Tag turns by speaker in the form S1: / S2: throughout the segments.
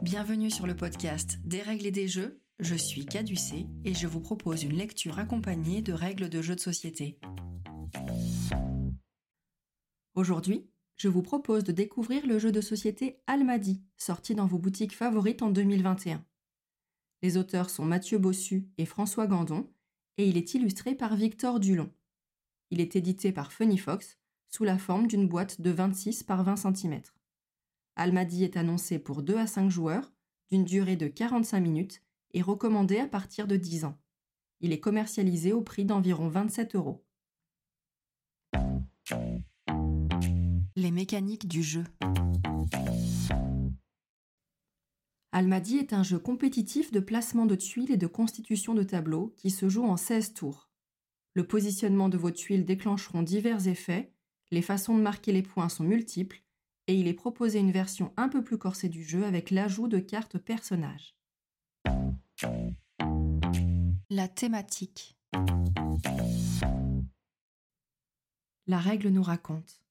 S1: Bienvenue sur le podcast Des règles et des jeux. Je suis Caducé et je vous propose une lecture accompagnée de règles de jeux de société. Aujourd'hui, je vous propose de découvrir le jeu de société Almadi, sorti dans vos boutiques favorites en 2021. Les auteurs sont Mathieu Bossu et François Gandon, et il est illustré par Victor Dulon. Il est édité par Funny Fox sous la forme d'une boîte de 26 par 20 cm. Almadi est annoncé pour 2 à 5 joueurs, d'une durée de 45 minutes et recommandé à partir de 10 ans. Il est commercialisé au prix d'environ 27 euros. Les mécaniques du jeu. Almadi est un jeu compétitif de placement de tuiles et de constitution de tableaux qui se joue en 16 tours. Le positionnement de vos tuiles déclencheront divers effets, les façons de marquer les points sont multiples, et il est proposé une version un peu plus corsée du jeu avec l'ajout de cartes personnages. La thématique. La règle nous raconte.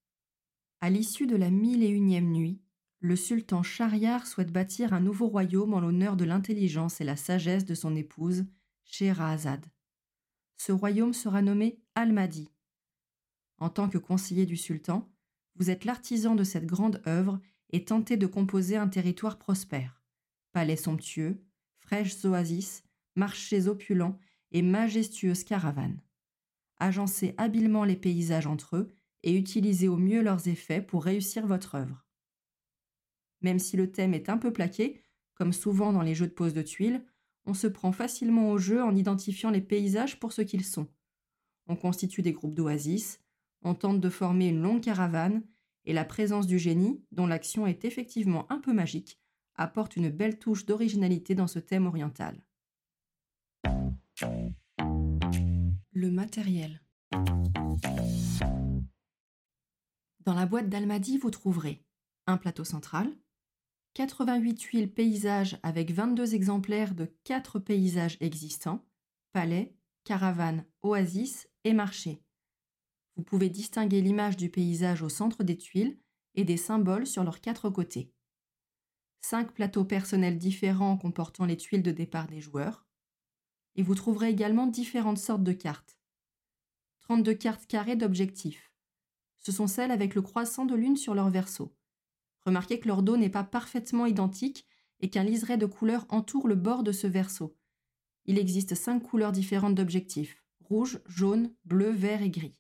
S1: À l'issue de la mille et unième nuit, le sultan Shahriar souhaite bâtir un nouveau royaume en l'honneur de l'intelligence et la sagesse de son épouse, Scheherazade. Ce royaume sera nommé Almadi. En tant que conseiller du sultan, vous êtes l'artisan de cette grande œuvre et tentez de composer un territoire prospère. Palais somptueux, fraîches oasis, marchés opulents et majestueuses caravanes. Agencez habilement les paysages entre eux et utilisez au mieux leurs effets pour réussir votre œuvre. Même si le thème est un peu plaqué, comme souvent dans les jeux de pose de tuiles, on se prend facilement au jeu en identifiant les paysages pour ce qu'ils sont. On constitue des groupes d'oasis, on tente de former une longue caravane, et la présence du génie, dont l'action est effectivement un peu magique, apporte une belle touche d'originalité dans ce thème oriental. Le matériel. Dans la boîte d'Almadi, vous trouverez un plateau central, 88 tuiles paysages avec 22 exemplaires de 4 paysages existants, palais, caravanes, oasis et marchés. Vous pouvez distinguer l'image du paysage au centre des tuiles et des symboles sur leurs quatre côtés. Cinq plateaux personnels différents comportant les tuiles de départ des joueurs. Et vous trouverez également différentes sortes de cartes. 32 cartes carrées d'objectifs. Ce sont celles avec le croissant de lune sur leur verso. Remarquez que leur dos n'est pas parfaitement identique et qu'un liseré de couleurs entoure le bord de ce verso. Il existe cinq couleurs différentes d'objectifs rouge, jaune, bleu, vert et gris.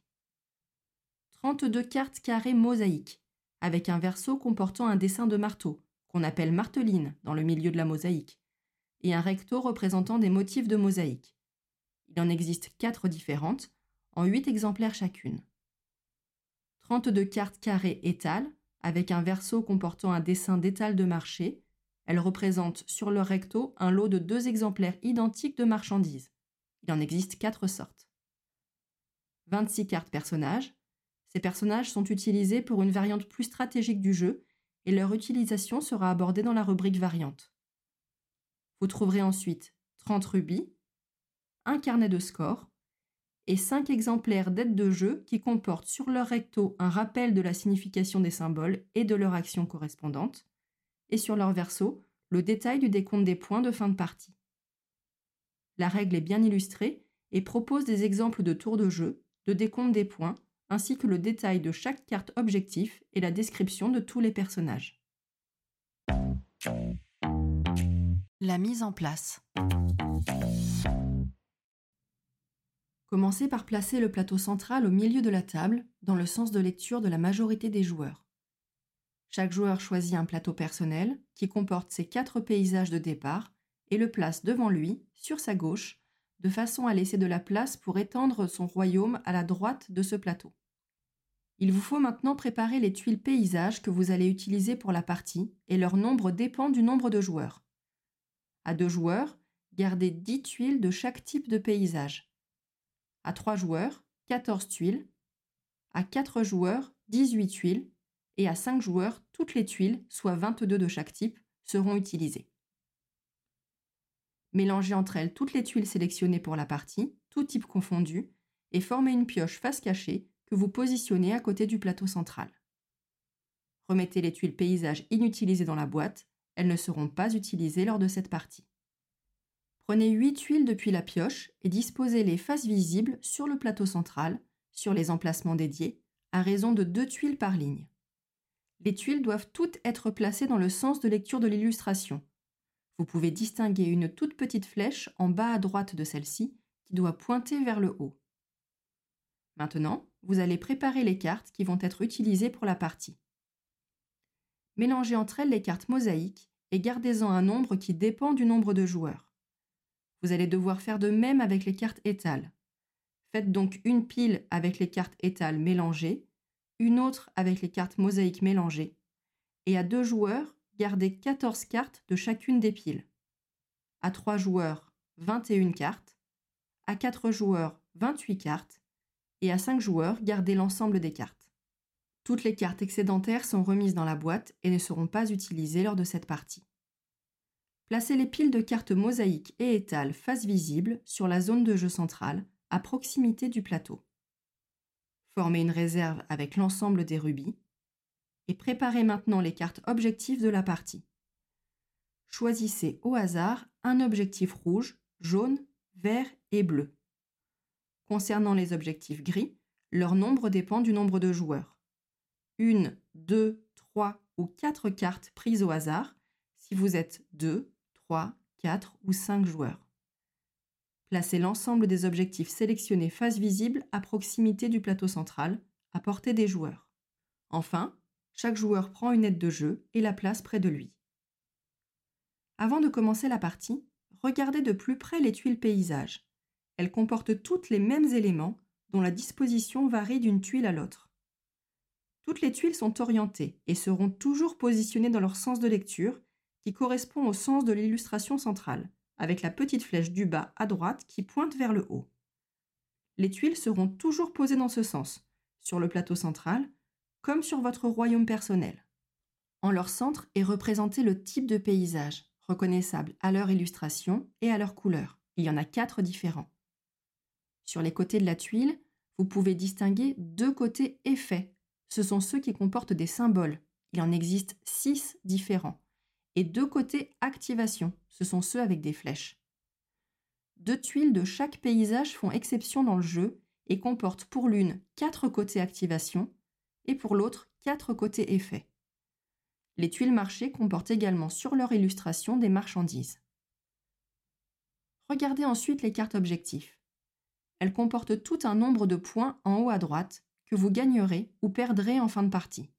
S1: 32 cartes carrées mosaïques, avec un verso comportant un dessin de marteau, qu'on appelle marteline dans le milieu de la mosaïque, et un recto représentant des motifs de mosaïque. Il en existe quatre différentes, en 8 exemplaires chacune. 32 cartes carrées étales, avec un verso comportant un dessin d'étal de marché. Elles représentent sur leur recto un lot de deux exemplaires identiques de marchandises. Il en existe quatre sortes. 26 cartes personnages. Ces personnages sont utilisés pour une variante plus stratégique du jeu et leur utilisation sera abordée dans la rubrique variante. Vous trouverez ensuite 30 rubis, un carnet de score et 5 exemplaires d'aides de jeu qui comportent sur leur recto un rappel de la signification des symboles et de leur action correspondante, et sur leur verso le détail du décompte des points de fin de partie. La règle est bien illustrée et propose des exemples de tours de jeu, de décompte des points, ainsi que le détail de chaque carte objectif et la description de tous les personnages. La mise en place. Commencez par placer le plateau central au milieu de la table, dans le sens de lecture de la majorité des joueurs. Chaque joueur choisit un plateau personnel qui comporte ses quatre paysages de départ et le place devant lui, sur sa gauche, de façon à laisser de la place pour étendre son royaume à la droite de ce plateau. Il vous faut maintenant préparer les tuiles paysages que vous allez utiliser pour la partie et leur nombre dépend du nombre de joueurs. À deux joueurs, gardez 10 tuiles de chaque type de paysage. À 3 joueurs, 14 tuiles. À 4 joueurs, 18 tuiles. Et à 5 joueurs, toutes les tuiles, soit 22 de chaque type, seront utilisées. Mélangez entre elles toutes les tuiles sélectionnées pour la partie, tout type confondu, et formez une pioche face cachée que vous positionnez à côté du plateau central. Remettez les tuiles paysages inutilisées dans la boîte elles ne seront pas utilisées lors de cette partie. Prenez 8 tuiles depuis la pioche et disposez-les face visible sur le plateau central, sur les emplacements dédiés, à raison de 2 tuiles par ligne. Les tuiles doivent toutes être placées dans le sens de lecture de l'illustration. Vous pouvez distinguer une toute petite flèche en bas à droite de celle-ci qui doit pointer vers le haut. Maintenant, vous allez préparer les cartes qui vont être utilisées pour la partie. Mélangez entre elles les cartes mosaïques et gardez-en un nombre qui dépend du nombre de joueurs. Vous allez devoir faire de même avec les cartes étales. Faites donc une pile avec les cartes étales mélangées, une autre avec les cartes mosaïques mélangées, et à deux joueurs, gardez 14 cartes de chacune des piles. À trois joueurs, 21 cartes. À quatre joueurs, 28 cartes. Et à cinq joueurs, gardez l'ensemble des cartes. Toutes les cartes excédentaires sont remises dans la boîte et ne seront pas utilisées lors de cette partie. Placez les piles de cartes mosaïques et étales face visible sur la zone de jeu centrale, à proximité du plateau. Formez une réserve avec l'ensemble des rubis et préparez maintenant les cartes objectifs de la partie. Choisissez au hasard un objectif rouge, jaune, vert et bleu. Concernant les objectifs gris, leur nombre dépend du nombre de joueurs une, deux, trois ou quatre cartes prises au hasard si vous êtes deux, trois, quatre ou cinq joueurs. Placez l'ensemble des objectifs sélectionnés face visible à proximité du plateau central, à portée des joueurs. Enfin, chaque joueur prend une aide de jeu et la place près de lui. Avant de commencer la partie, regardez de plus près les tuiles paysages. Elles comportent toutes les mêmes éléments dont la disposition varie d'une tuile à l'autre. Toutes les tuiles sont orientées et seront toujours positionnées dans leur sens de lecture, qui correspond au sens de l'illustration centrale, avec la petite flèche du bas à droite qui pointe vers le haut. Les tuiles seront toujours posées dans ce sens, sur le plateau central, comme sur votre royaume personnel. En leur centre est représenté le type de paysage, reconnaissable à leur illustration et à leur couleur. Il y en a quatre différents. Sur les côtés de la tuile, vous pouvez distinguer deux côtés effets ce sont ceux qui comportent des symboles. Il en existe six différents. Et deux côtés activation, ce sont ceux avec des flèches. Deux tuiles de chaque paysage font exception dans le jeu et comportent pour l'une quatre côtés activation et pour l'autre quatre côtés effet. Les tuiles marchées comportent également sur leur illustration des marchandises. Regardez ensuite les cartes objectifs. Elles comportent tout un nombre de points en haut à droite que vous gagnerez ou perdrez en fin de partie.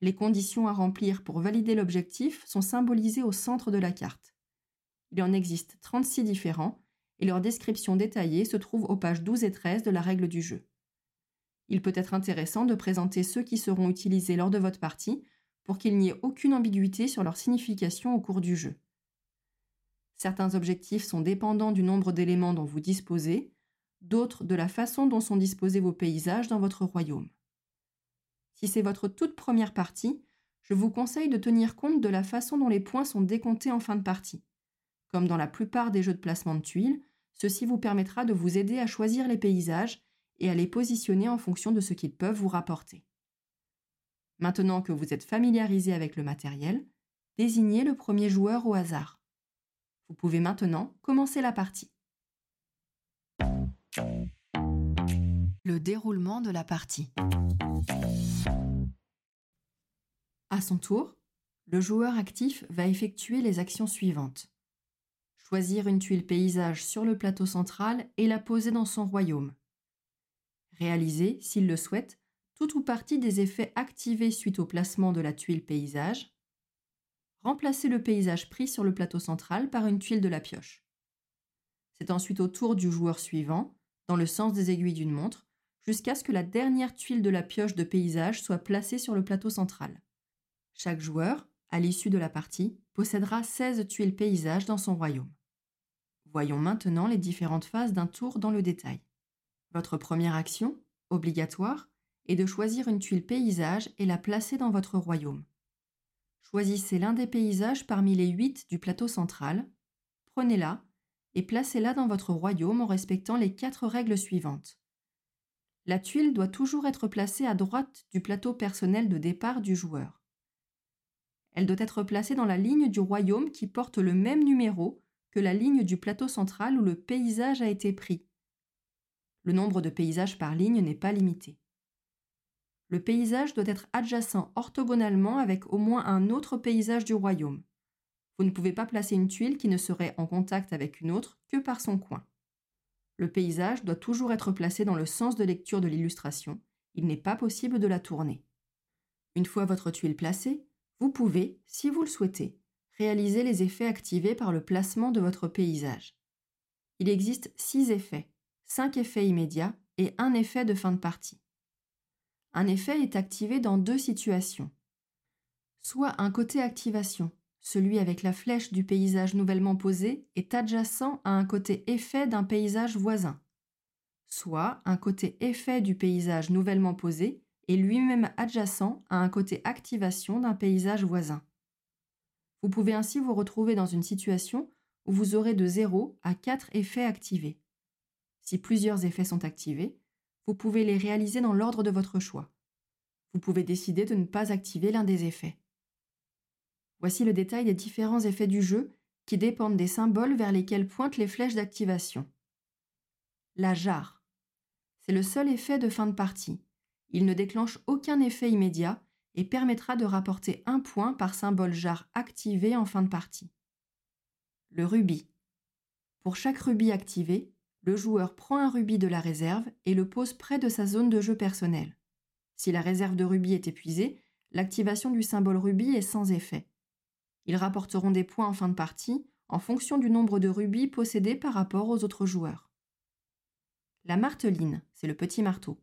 S1: Les conditions à remplir pour valider l'objectif sont symbolisées au centre de la carte. Il en existe 36 différents et leur description détaillée se trouve aux pages 12 et 13 de la règle du jeu. Il peut être intéressant de présenter ceux qui seront utilisés lors de votre partie pour qu'il n'y ait aucune ambiguïté sur leur signification au cours du jeu. Certains objectifs sont dépendants du nombre d'éléments dont vous disposez, d'autres de la façon dont sont disposés vos paysages dans votre royaume. Si c'est votre toute première partie, je vous conseille de tenir compte de la façon dont les points sont décomptés en fin de partie. Comme dans la plupart des jeux de placement de tuiles, ceci vous permettra de vous aider à choisir les paysages et à les positionner en fonction de ce qu'ils peuvent vous rapporter. Maintenant que vous êtes familiarisé avec le matériel, désignez le premier joueur au hasard. Vous pouvez maintenant commencer la partie. Le déroulement de la partie. À son tour, le joueur actif va effectuer les actions suivantes. Choisir une tuile paysage sur le plateau central et la poser dans son royaume. Réaliser, s'il le souhaite, tout ou partie des effets activés suite au placement de la tuile paysage. Remplacer le paysage pris sur le plateau central par une tuile de la pioche. C'est ensuite au tour du joueur suivant, dans le sens des aiguilles d'une montre, jusqu'à ce que la dernière tuile de la pioche de paysage soit placée sur le plateau central. Chaque joueur, à l'issue de la partie, possédera 16 tuiles paysage dans son royaume. Voyons maintenant les différentes phases d'un tour dans le détail. Votre première action, obligatoire, est de choisir une tuile paysage et la placer dans votre royaume. Choisissez l'un des paysages parmi les 8 du plateau central, prenez-la et placez-la dans votre royaume en respectant les quatre règles suivantes. La tuile doit toujours être placée à droite du plateau personnel de départ du joueur. elle doit être placée dans la ligne du royaume qui porte le même numéro que la ligne du plateau central où le paysage a été pris. Le nombre de paysages par ligne n'est pas limité. Le paysage doit être adjacent orthogonalement avec au moins un autre paysage du royaume. Vous ne pouvez pas placer une tuile qui ne serait en contact avec une autre que par son coin. Le paysage doit toujours être placé dans le sens de lecture de l'illustration. Il n'est pas possible de la tourner. Une fois votre tuile placée, vous pouvez, si vous le souhaitez, réaliser les effets activés par le placement de votre paysage. Il existe six effets, cinq effets immédiats et un effet de fin de partie. Un effet est activé dans deux situations. Soit un côté activation, celui avec la flèche du paysage nouvellement posé est adjacent à un côté effet d'un paysage voisin. Soit un côté effet du paysage nouvellement posé est lui-même adjacent à un côté activation d'un paysage voisin. Vous pouvez ainsi vous retrouver dans une situation où vous aurez de 0 à 4 effets activés. Si plusieurs effets sont activés, vous pouvez les réaliser dans l'ordre de votre choix. Vous pouvez décider de ne pas activer l'un des effets. Voici le détail des différents effets du jeu qui dépendent des symboles vers lesquels pointent les flèches d'activation. La jarre. C'est le seul effet de fin de partie. Il ne déclenche aucun effet immédiat et permettra de rapporter un point par symbole jarre activé en fin de partie. Le rubis. Pour chaque rubis activé, le joueur prend un rubis de la réserve et le pose près de sa zone de jeu personnelle. Si la réserve de rubis est épuisée, l'activation du symbole rubis est sans effet. Ils rapporteront des points en fin de partie en fonction du nombre de rubis possédés par rapport aux autres joueurs. La marteline, c'est le petit marteau.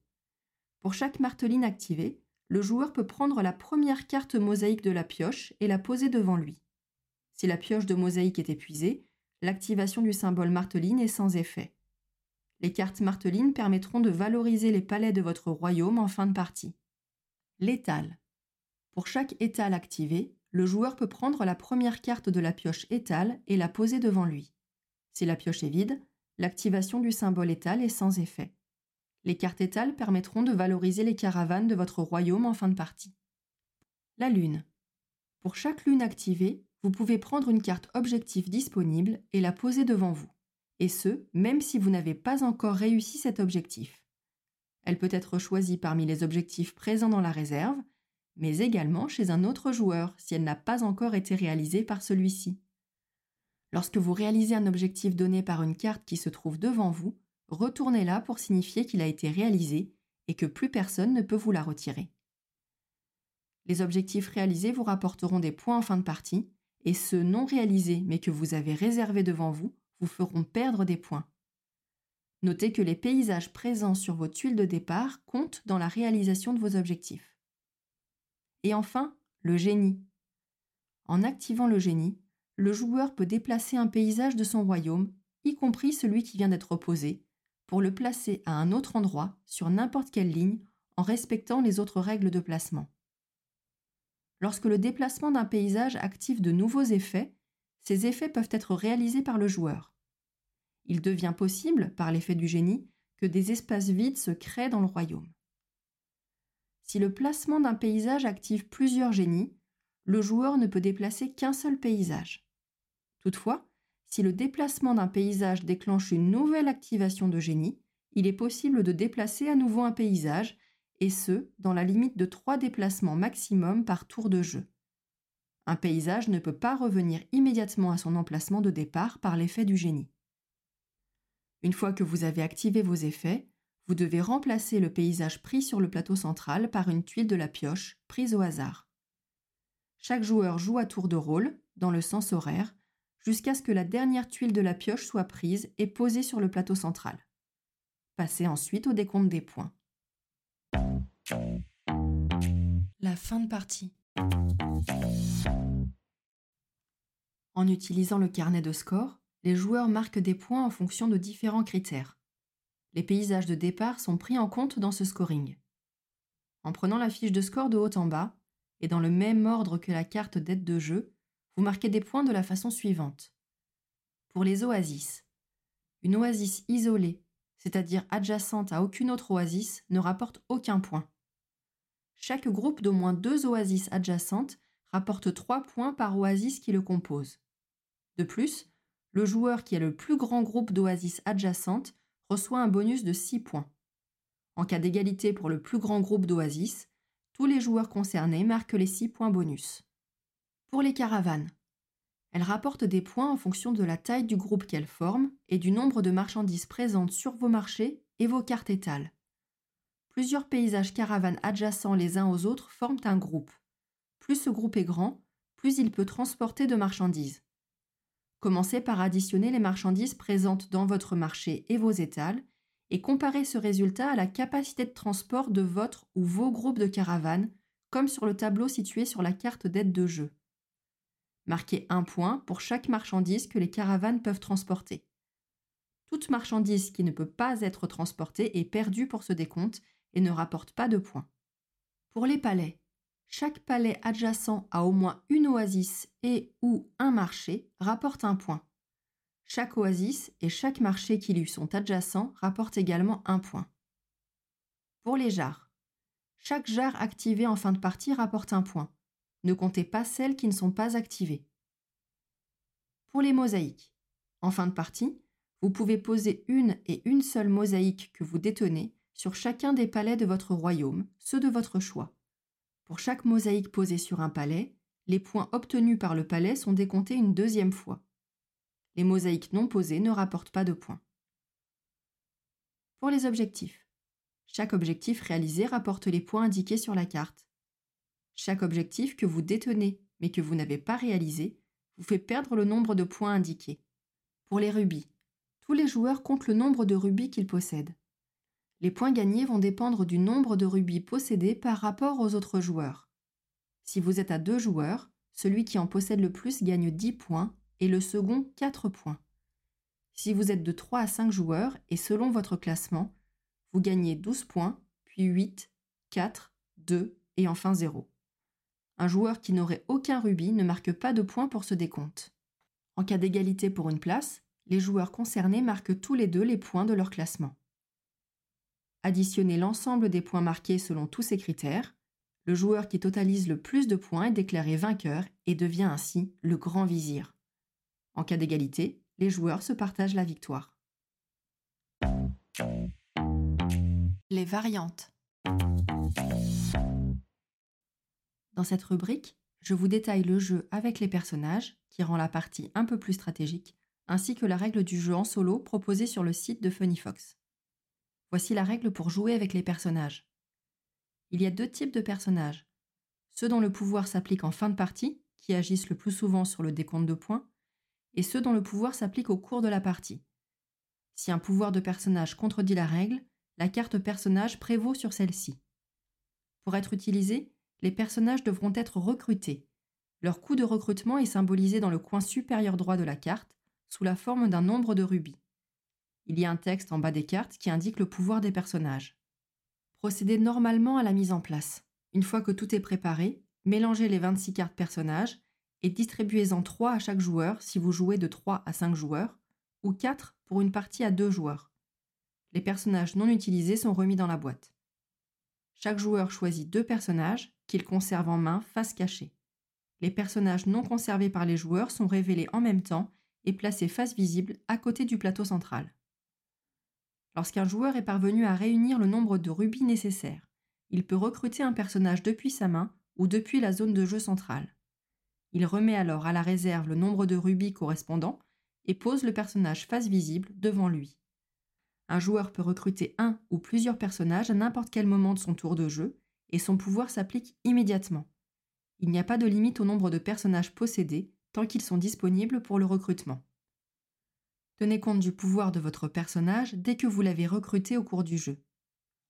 S1: Pour chaque marteline activée, le joueur peut prendre la première carte mosaïque de la pioche et la poser devant lui. Si la pioche de mosaïque est épuisée, l'activation du symbole marteline est sans effet. Les cartes martelines permettront de valoriser les palais de votre royaume en fin de partie. L'étal. Pour chaque étal activé, le joueur peut prendre la première carte de la pioche étale et la poser devant lui. Si la pioche est vide, l'activation du symbole étal est sans effet. Les cartes étales permettront de valoriser les caravanes de votre royaume en fin de partie. La lune. Pour chaque lune activée, vous pouvez prendre une carte objectif disponible et la poser devant vous, et ce, même si vous n'avez pas encore réussi cet objectif. Elle peut être choisie parmi les objectifs présents dans la réserve, mais également chez un autre joueur si elle n'a pas encore été réalisée par celui-ci. Lorsque vous réalisez un objectif donné par une carte qui se trouve devant vous, retournez-la pour signifier qu'il a été réalisé et que plus personne ne peut vous la retirer. Les objectifs réalisés vous rapporteront des points en fin de partie, et ceux non réalisés mais que vous avez réservés devant vous vous feront perdre des points. Notez que les paysages présents sur vos tuiles de départ comptent dans la réalisation de vos objectifs. Et enfin, le génie. En activant le génie, le joueur peut déplacer un paysage de son royaume, y compris celui qui vient d'être posé, pour le placer à un autre endroit sur n'importe quelle ligne en respectant les autres règles de placement. Lorsque le déplacement d'un paysage active de nouveaux effets, ces effets peuvent être réalisés par le joueur. Il devient possible, par l'effet du génie, que des espaces vides se créent dans le royaume. Si le placement d'un paysage active plusieurs génies, le joueur ne peut déplacer qu'un seul paysage. Toutefois, si le déplacement d'un paysage déclenche une nouvelle activation de génie, il est possible de déplacer à nouveau un paysage, et ce, dans la limite de trois déplacements maximum par tour de jeu. Un paysage ne peut pas revenir immédiatement à son emplacement de départ par l'effet du génie. Une fois que vous avez activé vos effets, vous devez remplacer le paysage pris sur le plateau central par une tuile de la pioche prise au hasard. Chaque joueur joue à tour de rôle, dans le sens horaire, jusqu'à ce que la dernière tuile de la pioche soit prise et posée sur le plateau central. Passez ensuite au décompte des points. La fin de partie. En utilisant le carnet de score, les joueurs marquent des points en fonction de différents critères les paysages de départ sont pris en compte dans ce scoring. En prenant la fiche de score de haut en bas, et dans le même ordre que la carte d'aide de jeu, vous marquez des points de la façon suivante. Pour les oasis, une oasis isolée, c'est-à-dire adjacente à aucune autre oasis, ne rapporte aucun point. Chaque groupe d'au moins deux oasis adjacentes rapporte 3 points par oasis qui le compose. De plus, le joueur qui a le plus grand groupe d'oasis adjacentes reçoit un bonus de 6 points. En cas d'égalité pour le plus grand groupe d'oasis, tous les joueurs concernés marquent les 6 points bonus. Pour les caravanes, elles rapportent des points en fonction de la taille du groupe qu'elles forment et du nombre de marchandises présentes sur vos marchés et vos cartes étales. Plusieurs paysages caravanes adjacents les uns aux autres forment un groupe. Plus ce groupe est grand, plus il peut transporter de marchandises. Commencez par additionner les marchandises présentes dans votre marché et vos étals et comparez ce résultat à la capacité de transport de votre ou vos groupes de caravanes, comme sur le tableau situé sur la carte d'aide de jeu. Marquez un point pour chaque marchandise que les caravanes peuvent transporter. Toute marchandise qui ne peut pas être transportée est perdue pour ce décompte et ne rapporte pas de points. Pour les palais, chaque palais adjacent à au moins une oasis et ou un marché rapporte un point. Chaque oasis et chaque marché qui lui sont adjacents rapportent également un point. Pour les jarres, chaque jarre activée en fin de partie rapporte un point. Ne comptez pas celles qui ne sont pas activées. Pour les mosaïques, en fin de partie, vous pouvez poser une et une seule mosaïque que vous détenez sur chacun des palais de votre royaume, ceux de votre choix. Pour chaque mosaïque posée sur un palais, les points obtenus par le palais sont décomptés une deuxième fois. Les mosaïques non posées ne rapportent pas de points. Pour les objectifs, chaque objectif réalisé rapporte les points indiqués sur la carte. Chaque objectif que vous détenez mais que vous n'avez pas réalisé vous fait perdre le nombre de points indiqués. Pour les rubis, tous les joueurs comptent le nombre de rubis qu'ils possèdent. Les points gagnés vont dépendre du nombre de rubis possédés par rapport aux autres joueurs. Si vous êtes à deux joueurs, celui qui en possède le plus gagne 10 points et le second 4 points. Si vous êtes de 3 à 5 joueurs et selon votre classement, vous gagnez 12 points, puis 8, 4, 2 et enfin 0. Un joueur qui n'aurait aucun rubis ne marque pas de points pour ce décompte. En cas d'égalité pour une place, les joueurs concernés marquent tous les deux les points de leur classement. Additionnez l'ensemble des points marqués selon tous ces critères. Le joueur qui totalise le plus de points est déclaré vainqueur et devient ainsi le grand vizir. En cas d'égalité, les joueurs se partagent la victoire. Les variantes. Dans cette rubrique, je vous détaille le jeu avec les personnages, qui rend la partie un peu plus stratégique, ainsi que la règle du jeu en solo proposée sur le site de Funny Fox. Voici la règle pour jouer avec les personnages. Il y a deux types de personnages. Ceux dont le pouvoir s'applique en fin de partie, qui agissent le plus souvent sur le décompte de points, et ceux dont le pouvoir s'applique au cours de la partie. Si un pouvoir de personnage contredit la règle, la carte personnage prévaut sur celle-ci. Pour être utilisé, les personnages devront être recrutés. Leur coût de recrutement est symbolisé dans le coin supérieur droit de la carte, sous la forme d'un nombre de rubis. Il y a un texte en bas des cartes qui indique le pouvoir des personnages. Procédez normalement à la mise en place. Une fois que tout est préparé, mélangez les 26 cartes personnages et distribuez-en 3 à chaque joueur si vous jouez de 3 à 5 joueurs, ou 4 pour une partie à 2 joueurs. Les personnages non utilisés sont remis dans la boîte. Chaque joueur choisit deux personnages qu'il conserve en main face cachée. Les personnages non conservés par les joueurs sont révélés en même temps et placés face visible à côté du plateau central. Lorsqu'un joueur est parvenu à réunir le nombre de rubis nécessaires, il peut recruter un personnage depuis sa main ou depuis la zone de jeu centrale. Il remet alors à la réserve le nombre de rubis correspondant et pose le personnage face visible devant lui. Un joueur peut recruter un ou plusieurs personnages à n'importe quel moment de son tour de jeu, et son pouvoir s'applique immédiatement. Il n'y a pas de limite au nombre de personnages possédés tant qu'ils sont disponibles pour le recrutement. Tenez compte du pouvoir de votre personnage dès que vous l'avez recruté au cours du jeu.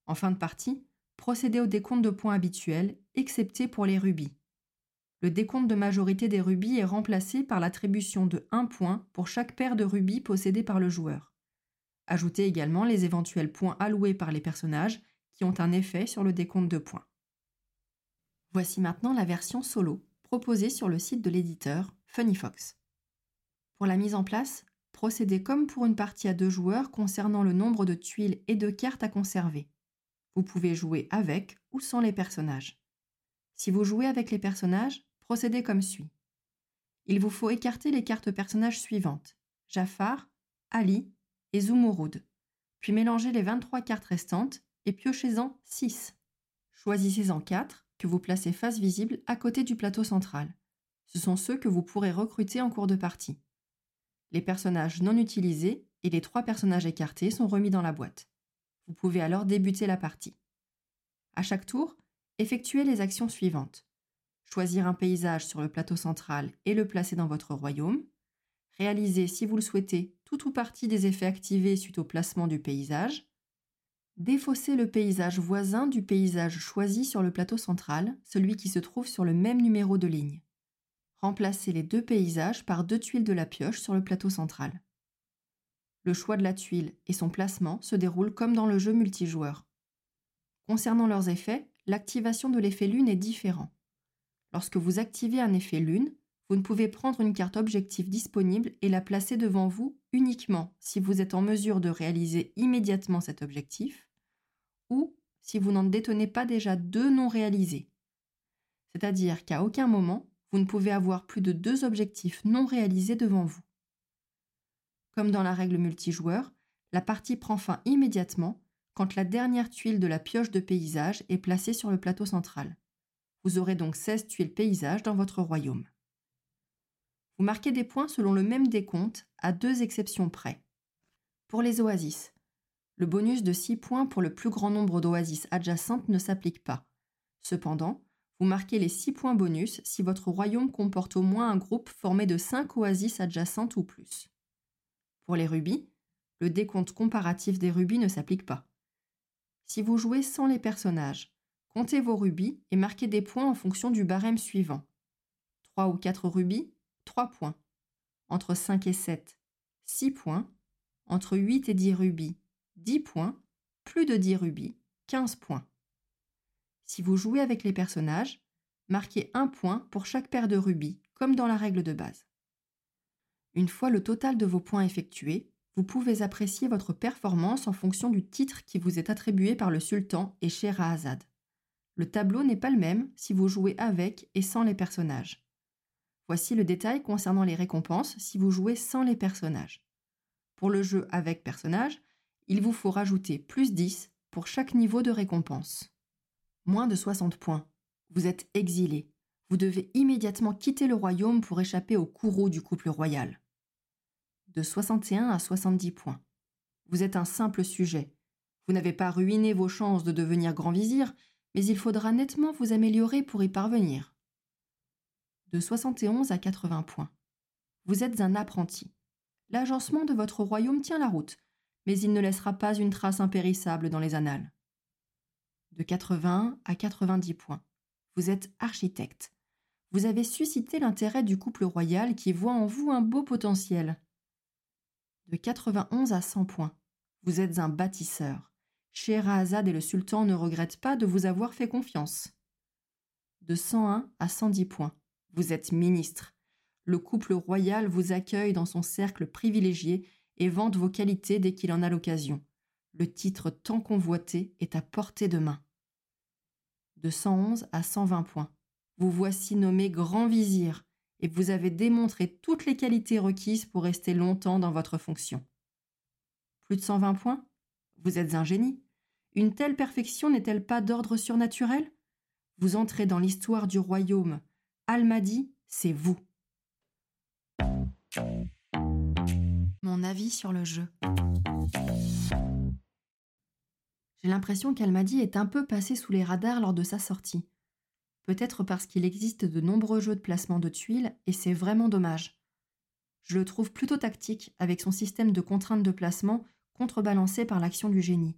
S1: En fin de partie, procédez au décompte de points habituel, excepté pour les rubis. Le décompte de majorité des rubis est remplacé par l'attribution de 1 point pour chaque paire de rubis possédée par le joueur. Ajoutez également les éventuels points alloués par les personnages qui ont un effet sur le décompte de points. Voici maintenant la version solo proposée sur le site de l'éditeur Funnyfox. Pour la mise en place, procédez comme pour une partie à deux joueurs concernant le nombre de tuiles et de cartes à conserver. Vous pouvez jouer avec ou sans les personnages. Si vous jouez avec les personnages, Procédez comme suit. Il vous faut écarter les cartes personnages suivantes Jafar, Ali et Zumurud, puis mélanger les 23 cartes restantes et piochez-en 6. Choisissez-en 4 que vous placez face visible à côté du plateau central. Ce sont ceux que vous pourrez recruter en cours de partie. Les personnages non utilisés et les trois personnages écartés sont remis dans la boîte. Vous pouvez alors débuter la partie. À chaque tour, effectuez les actions suivantes. Choisir un paysage sur le plateau central et le placer dans votre royaume. Réaliser, si vous le souhaitez, tout ou partie des effets activés suite au placement du paysage. Défausser le paysage voisin du paysage choisi sur le plateau central, celui qui se trouve sur le même numéro de ligne. Remplacer les deux paysages par deux tuiles de la pioche sur le plateau central. Le choix de la tuile et son placement se déroulent comme dans le jeu multijoueur. Concernant leurs effets, l'activation de l'effet lune est différent. Lorsque vous activez un effet lune, vous ne pouvez prendre une carte objectif disponible et la placer devant vous uniquement si vous êtes en mesure de réaliser immédiatement cet objectif ou si vous n'en détenez pas déjà deux non réalisés. C'est-à-dire qu'à aucun moment, vous ne pouvez avoir plus de deux objectifs non réalisés devant vous. Comme dans la règle multijoueur, la partie prend fin immédiatement quand la dernière tuile de la pioche de paysage est placée sur le plateau central. Vous aurez donc 16 tuiles paysage dans votre royaume. Vous marquez des points selon le même décompte, à deux exceptions près. Pour les oasis, le bonus de 6 points pour le plus grand nombre d'oasis adjacentes ne s'applique pas. Cependant, vous marquez les 6 points bonus si votre royaume comporte au moins un groupe formé de 5 oasis adjacentes ou plus. Pour les rubis, le décompte comparatif des rubis ne s'applique pas. Si vous jouez sans les personnages, comptez vos rubis et marquez des points en fonction du barème suivant. 3 ou 4 rubis, 3 points. Entre 5 et 7, 6 points. Entre 8 et 10 rubis, 10 points. Plus de 10 rubis, 15 points. Si vous jouez avec les personnages, marquez un point pour chaque paire de rubis, comme dans la règle de base. Une fois le total de vos points effectués, vous pouvez apprécier votre performance en fonction du titre qui vous est attribué par le sultan et Scheherazade. Le tableau n'est pas le même si vous jouez avec et sans les personnages. Voici le détail concernant les récompenses si vous jouez sans les personnages. Pour le jeu avec personnages, il vous faut rajouter plus 10 pour chaque niveau de récompense. Moins de 60 points. Vous êtes exilé. Vous devez immédiatement quitter le royaume pour échapper au courroux du couple royal. De 61 à 70 points. Vous êtes un simple sujet. Vous n'avez pas ruiné vos chances de devenir grand vizir, mais il faudra nettement vous améliorer pour y parvenir de 71 à 80 points. Vous êtes un apprenti. L'agencement de votre royaume tient la route, mais il ne laissera pas une trace impérissable dans les annales. De 80 à 90 points. Vous êtes architecte. Vous avez suscité l'intérêt du couple royal qui voit en vous un beau potentiel. De 91 à 100 points. Vous êtes un bâtisseur. Scheherazade et le sultan ne regrettent pas de vous avoir fait confiance. De 101 à 110 points. Vous êtes ministre. Le couple royal vous accueille dans son cercle privilégié et vante vos qualités dès qu'il en a l'occasion. Le titre tant convoité est à portée de main. De 111 à 120 points. Vous voici nommé grand vizir et vous avez démontré toutes les qualités requises pour rester longtemps dans votre fonction. Plus de 120 points? Vous êtes un génie. Une telle perfection n'est-elle pas d'ordre surnaturel? Vous entrez dans l'histoire du royaume Almadi, c'est vous. Mon avis sur le jeu. J'ai l'impression qu'Almadi est un peu passé sous les radars lors de sa sortie. Peut-être parce qu'il existe de nombreux jeux de placement de tuiles et c'est vraiment dommage. Je le trouve plutôt tactique avec son système de contraintes de placement contrebalancé par l'action du génie.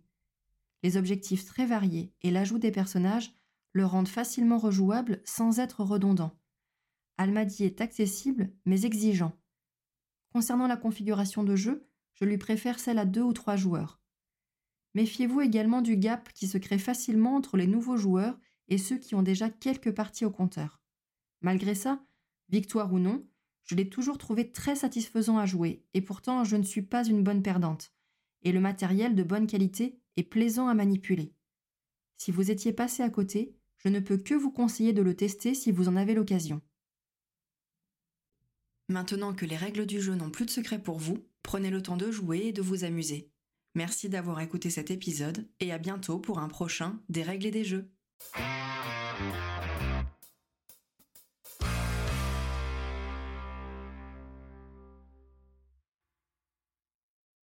S1: Les objectifs très variés et l'ajout des personnages le rendent facilement rejouable sans être redondant. Almadi est accessible mais exigeant. Concernant la configuration de jeu, je lui préfère celle à deux ou trois joueurs. Méfiez-vous également du gap qui se crée facilement entre les nouveaux joueurs et ceux qui ont déjà quelques parties au compteur. Malgré ça, victoire ou non, je l'ai toujours trouvé très satisfaisant à jouer, et pourtant je ne suis pas une bonne perdante, et le matériel de bonne qualité est plaisant à manipuler. Si vous étiez passé à côté, je ne peux que vous conseiller de le tester si vous en avez l'occasion. Maintenant que les règles du jeu n'ont plus de secret pour vous, prenez le temps de jouer et de vous amuser. Merci d'avoir écouté cet épisode et à bientôt pour un prochain Des règles et des jeux.